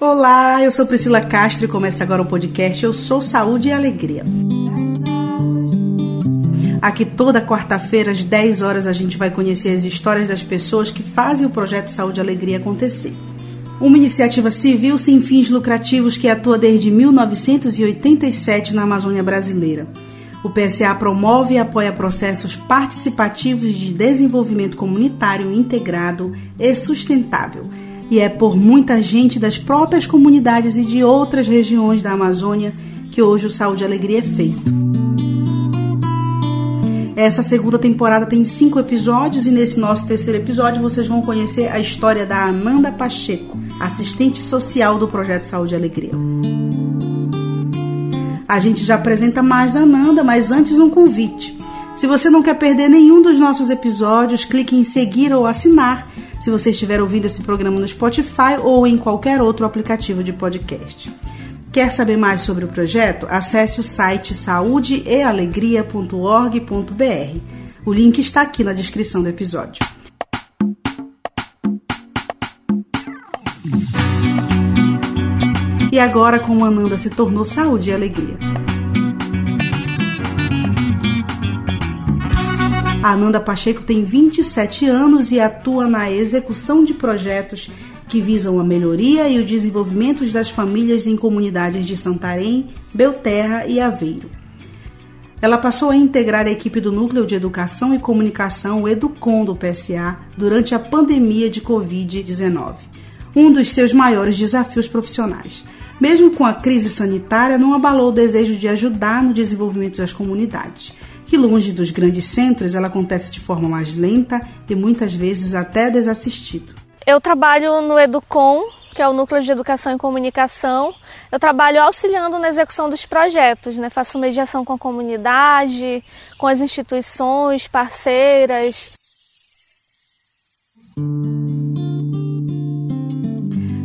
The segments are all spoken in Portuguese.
Olá, eu sou Priscila Castro e começa agora o podcast Eu Sou Saúde e Alegria. Aqui toda quarta-feira, às 10 horas, a gente vai conhecer as histórias das pessoas que fazem o projeto Saúde e Alegria acontecer. Uma iniciativa civil sem fins lucrativos que atua desde 1987 na Amazônia brasileira. O PSA promove e apoia processos participativos de desenvolvimento comunitário integrado e sustentável e é por muita gente das próprias comunidades e de outras regiões da Amazônia que hoje o Saúde Alegria é feito. Essa segunda temporada tem cinco episódios e nesse nosso terceiro episódio vocês vão conhecer a história da Ananda Pacheco, assistente social do Projeto Saúde e Alegria. A gente já apresenta mais da Ananda, mas antes um convite. Se você não quer perder nenhum dos nossos episódios, clique em seguir ou assinar se você estiver ouvindo esse programa no Spotify ou em qualquer outro aplicativo de podcast. Quer saber mais sobre o projeto? Acesse o site saudeealegria.org.br. O link está aqui na descrição do episódio. E agora, como Ananda se tornou saúde e alegria. A Ananda Pacheco tem 27 anos e atua na execução de projetos que visam a melhoria e o desenvolvimento das famílias em comunidades de Santarém, Belterra e Aveiro. Ela passou a integrar a equipe do Núcleo de Educação e Comunicação, o Educom do PSA, durante a pandemia de Covid-19, um dos seus maiores desafios profissionais. Mesmo com a crise sanitária, não abalou o desejo de ajudar no desenvolvimento das comunidades que longe dos grandes centros ela acontece de forma mais lenta e muitas vezes até desassistido. Eu trabalho no Educom, que é o Núcleo de Educação e Comunicação. Eu trabalho auxiliando na execução dos projetos, né? faço mediação com a comunidade, com as instituições parceiras.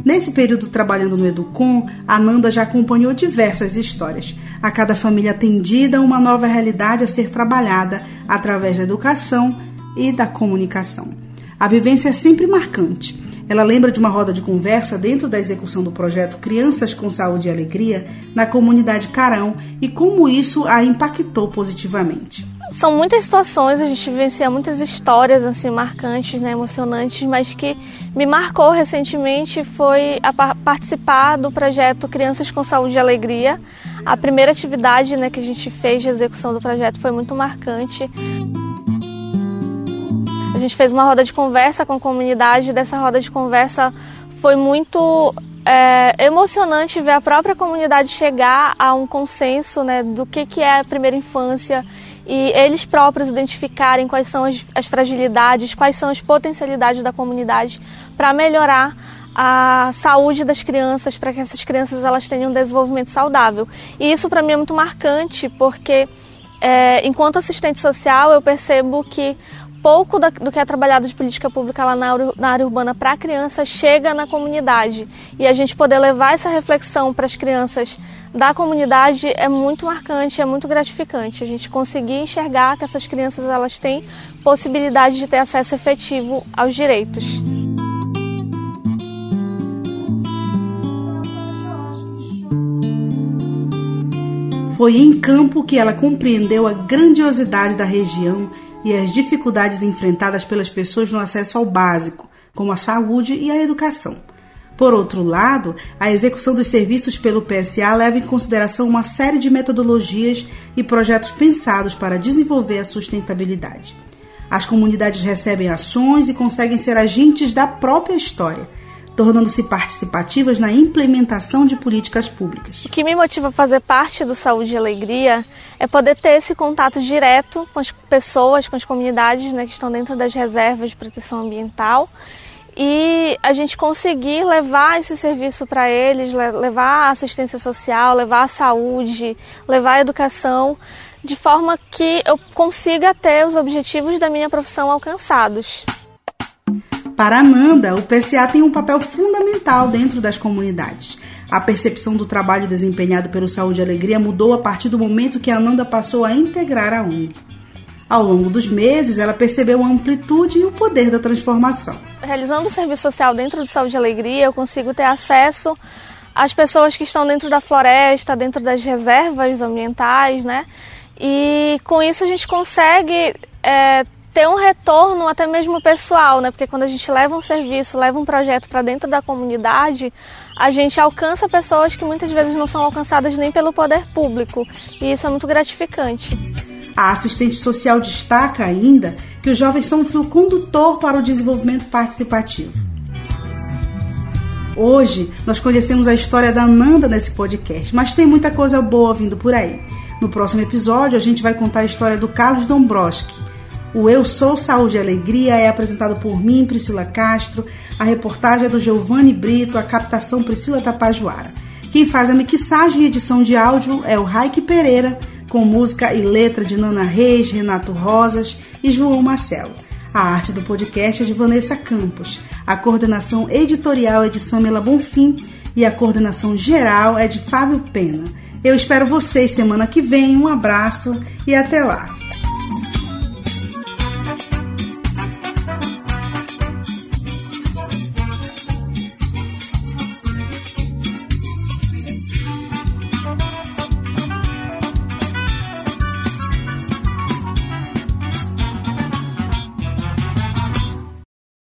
Nesse período trabalhando no Educom, a Nanda já acompanhou diversas histórias. A cada família atendida, uma nova realidade a ser trabalhada através da educação e da comunicação. A vivência é sempre marcante. Ela lembra de uma roda de conversa dentro da execução do projeto Crianças com Saúde e Alegria na comunidade Carão e como isso a impactou positivamente são muitas situações, a gente vivencia muitas histórias assim marcantes, né, emocionantes, mas que me marcou recentemente foi a participar do projeto Crianças com Saúde e Alegria. A primeira atividade, né, que a gente fez de execução do projeto foi muito marcante. A gente fez uma roda de conversa com a comunidade, dessa roda de conversa foi muito é, emocionante ver a própria comunidade chegar a um consenso né, do que, que é a primeira infância e eles próprios identificarem quais são as, as fragilidades, quais são as potencialidades da comunidade para melhorar a saúde das crianças, para que essas crianças elas tenham um desenvolvimento saudável. E isso para mim é muito marcante, porque é, enquanto assistente social eu percebo que pouco do que é trabalhado de política pública lá na, na área urbana para a criança chega na comunidade. E a gente poder levar essa reflexão para as crianças da comunidade é muito marcante, é muito gratificante. A gente conseguir enxergar que essas crianças elas têm possibilidade de ter acesso efetivo aos direitos. Foi em campo que ela compreendeu a grandiosidade da região e as dificuldades enfrentadas pelas pessoas no acesso ao básico, como a saúde e a educação. Por outro lado, a execução dos serviços pelo PSA leva em consideração uma série de metodologias e projetos pensados para desenvolver a sustentabilidade. As comunidades recebem ações e conseguem ser agentes da própria história, tornando-se participativas na implementação de políticas públicas. O que me motiva a fazer parte do Saúde e Alegria é poder ter esse contato direto com as pessoas, com as comunidades né, que estão dentro das reservas de proteção ambiental e a gente conseguir levar esse serviço para eles, levar a assistência social, levar a saúde, levar a educação, de forma que eu consiga ter os objetivos da minha profissão alcançados. Para a Nanda, o PCA tem um papel fundamental dentro das comunidades. A percepção do trabalho desempenhado pelo Saúde e Alegria mudou a partir do momento que a Nanda passou a integrar a ONG. Ao longo dos meses, ela percebeu a amplitude e o poder da transformação. Realizando o serviço social dentro do Saúde e Alegria, eu consigo ter acesso às pessoas que estão dentro da floresta, dentro das reservas ambientais, né? E com isso a gente consegue é, ter um retorno até mesmo pessoal, né? Porque quando a gente leva um serviço, leva um projeto para dentro da comunidade, a gente alcança pessoas que muitas vezes não são alcançadas nem pelo poder público. E isso é muito gratificante. A assistente social destaca ainda que os jovens são um fio condutor para o desenvolvimento participativo. Hoje nós conhecemos a história da Nanda nesse podcast, mas tem muita coisa boa vindo por aí. No próximo episódio a gente vai contar a história do Carlos Dombrowski. O Eu Sou Saúde e Alegria é apresentado por mim, Priscila Castro, a reportagem é do Giovanni Brito, a captação Priscila Tapajoara. Quem faz a mixagem e edição de áudio é o Raik Pereira com música e letra de Nana Reis, Renato Rosas e João Marcelo. A arte do podcast é de Vanessa Campos. A coordenação editorial é de Samela Bonfim e a coordenação geral é de Fábio Pena. Eu espero vocês semana que vem. Um abraço e até lá.